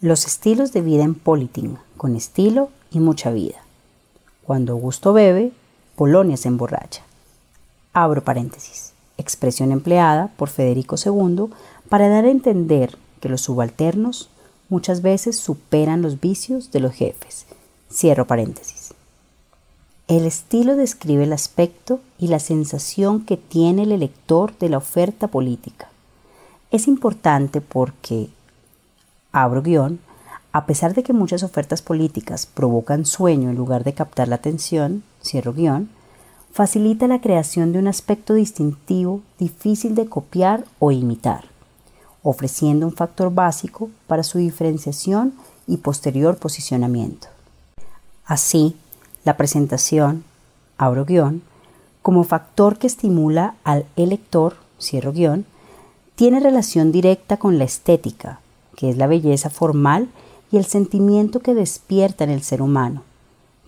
Los estilos de vida en Politing, con estilo y mucha vida. Cuando Augusto bebe, Polonia se emborracha. Abro paréntesis. Expresión empleada por Federico II para dar a entender que los subalternos muchas veces superan los vicios de los jefes. Cierro paréntesis. El estilo describe el aspecto y la sensación que tiene el elector de la oferta política. Es importante porque, abro guion, a pesar de que muchas ofertas políticas provocan sueño en lugar de captar la atención, cierro guion, facilita la creación de un aspecto distintivo difícil de copiar o imitar, ofreciendo un factor básico para su diferenciación y posterior posicionamiento. Así, la presentación, abro guion, como factor que estimula al elector, cierro guion, tiene relación directa con la estética, que es la belleza formal y el sentimiento que despierta en el ser humano,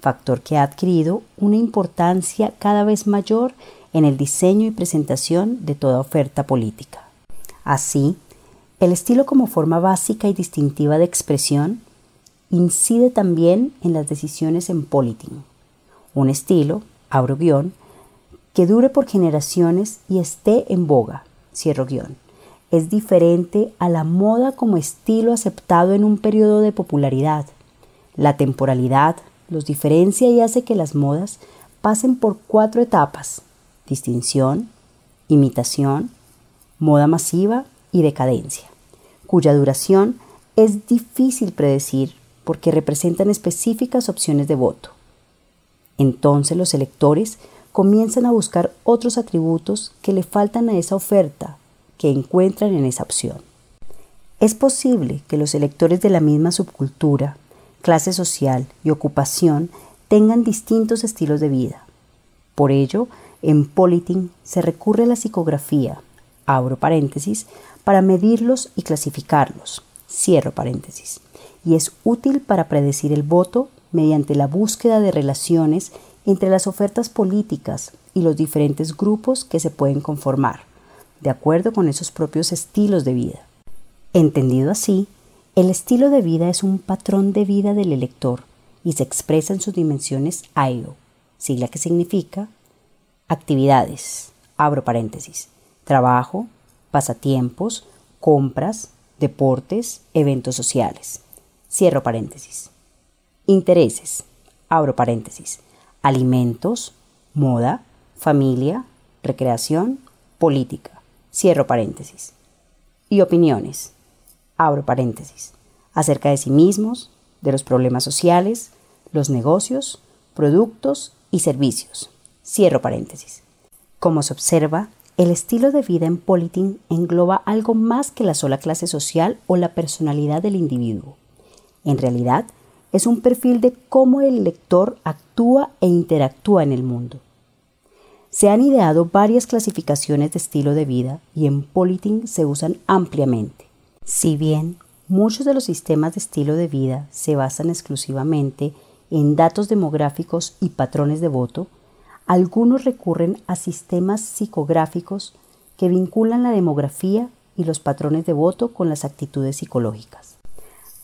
factor que ha adquirido una importancia cada vez mayor en el diseño y presentación de toda oferta política. Así, el estilo como forma básica y distintiva de expresión incide también en las decisiones en politing. Un estilo, abro guion, que dure por generaciones y esté en boga, cierro guion es diferente a la moda como estilo aceptado en un periodo de popularidad. La temporalidad los diferencia y hace que las modas pasen por cuatro etapas. Distinción, imitación, moda masiva y decadencia, cuya duración es difícil predecir porque representan específicas opciones de voto. Entonces los electores comienzan a buscar otros atributos que le faltan a esa oferta que encuentran en esa opción. Es posible que los electores de la misma subcultura, clase social y ocupación tengan distintos estilos de vida. Por ello, en Politing se recurre a la psicografía, abro paréntesis, para medirlos y clasificarlos, cierro paréntesis, y es útil para predecir el voto mediante la búsqueda de relaciones entre las ofertas políticas y los diferentes grupos que se pueden conformar de acuerdo con esos propios estilos de vida. Entendido así, el estilo de vida es un patrón de vida del elector y se expresa en sus dimensiones AIO, sigla que significa actividades, abro paréntesis, trabajo, pasatiempos, compras, deportes, eventos sociales, cierro paréntesis, intereses, abro paréntesis, alimentos, moda, familia, recreación, política, Cierro paréntesis. Y opiniones. Abro paréntesis. Acerca de sí mismos, de los problemas sociales, los negocios, productos y servicios. Cierro paréntesis. Como se observa, el estilo de vida en Politing engloba algo más que la sola clase social o la personalidad del individuo. En realidad, es un perfil de cómo el lector actúa e interactúa en el mundo. Se han ideado varias clasificaciones de estilo de vida y en Politing se usan ampliamente. Si bien muchos de los sistemas de estilo de vida se basan exclusivamente en datos demográficos y patrones de voto, algunos recurren a sistemas psicográficos que vinculan la demografía y los patrones de voto con las actitudes psicológicas.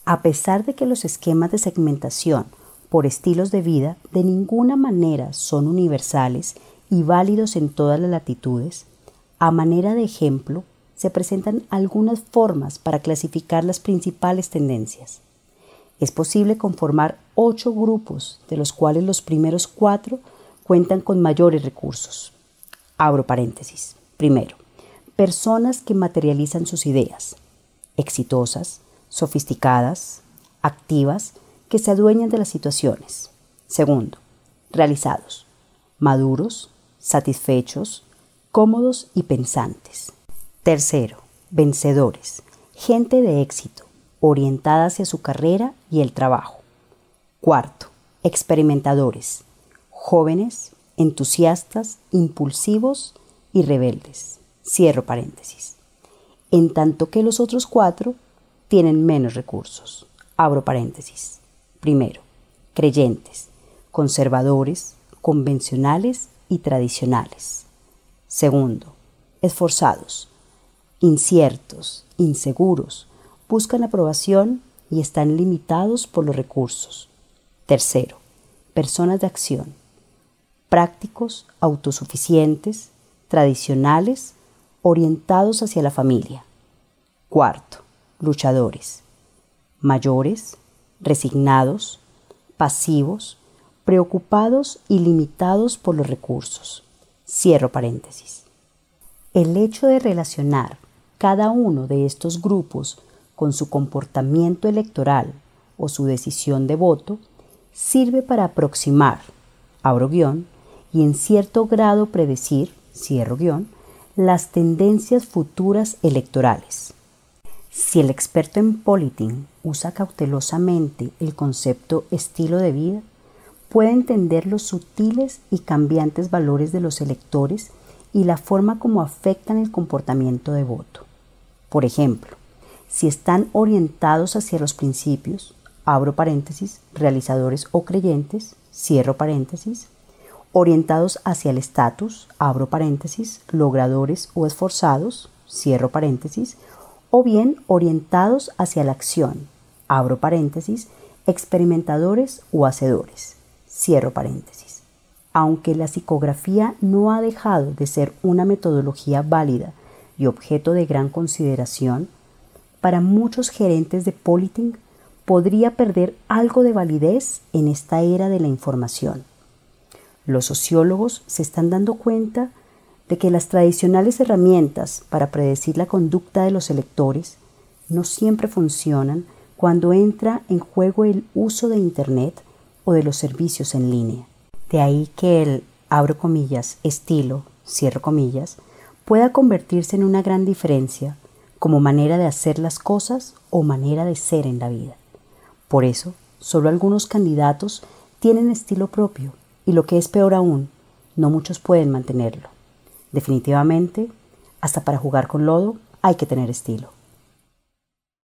A pesar de que los esquemas de segmentación por estilos de vida de ninguna manera son universales y válidos en todas las latitudes, a manera de ejemplo, se presentan algunas formas para clasificar las principales tendencias. Es posible conformar ocho grupos, de los cuales los primeros cuatro cuentan con mayores recursos. Abro paréntesis. Primero, personas que materializan sus ideas, exitosas, sofisticadas, activas, que se adueñan de las situaciones. Segundo, realizados, maduros, satisfechos, cómodos y pensantes. Tercero, vencedores, gente de éxito, orientada hacia su carrera y el trabajo. Cuarto, experimentadores, jóvenes, entusiastas, impulsivos y rebeldes. Cierro paréntesis. En tanto que los otros cuatro tienen menos recursos. Abro paréntesis. Primero, creyentes, conservadores, convencionales y tradicionales. Segundo, esforzados, inciertos, inseguros, buscan aprobación y están limitados por los recursos. Tercero, personas de acción, prácticos, autosuficientes, tradicionales, orientados hacia la familia. Cuarto, luchadores, mayores, resignados, pasivos, preocupados y limitados por los recursos. Cierro paréntesis. El hecho de relacionar cada uno de estos grupos con su comportamiento electoral o su decisión de voto sirve para aproximar, abro guion, y en cierto grado predecir, cierro guion, las tendencias futuras electorales. Si el experto en politing usa cautelosamente el concepto estilo de vida, puede entender los sutiles y cambiantes valores de los electores y la forma como afectan el comportamiento de voto. Por ejemplo, si están orientados hacia los principios, abro paréntesis, realizadores o creyentes, cierro paréntesis, orientados hacia el estatus, abro paréntesis, logradores o esforzados, cierro paréntesis, o bien orientados hacia la acción, abro paréntesis, experimentadores o hacedores, cierro paréntesis. Aunque la psicografía no ha dejado de ser una metodología válida y objeto de gran consideración, para muchos gerentes de Politing podría perder algo de validez en esta era de la información. Los sociólogos se están dando cuenta de que las tradicionales herramientas para predecir la conducta de los electores no siempre funcionan cuando entra en juego el uso de Internet o de los servicios en línea. De ahí que el, abro comillas, estilo, cierro comillas, pueda convertirse en una gran diferencia como manera de hacer las cosas o manera de ser en la vida. Por eso, solo algunos candidatos tienen estilo propio y lo que es peor aún, no muchos pueden mantenerlo. Definitivamente, hasta para jugar con lodo hay que tener estilo.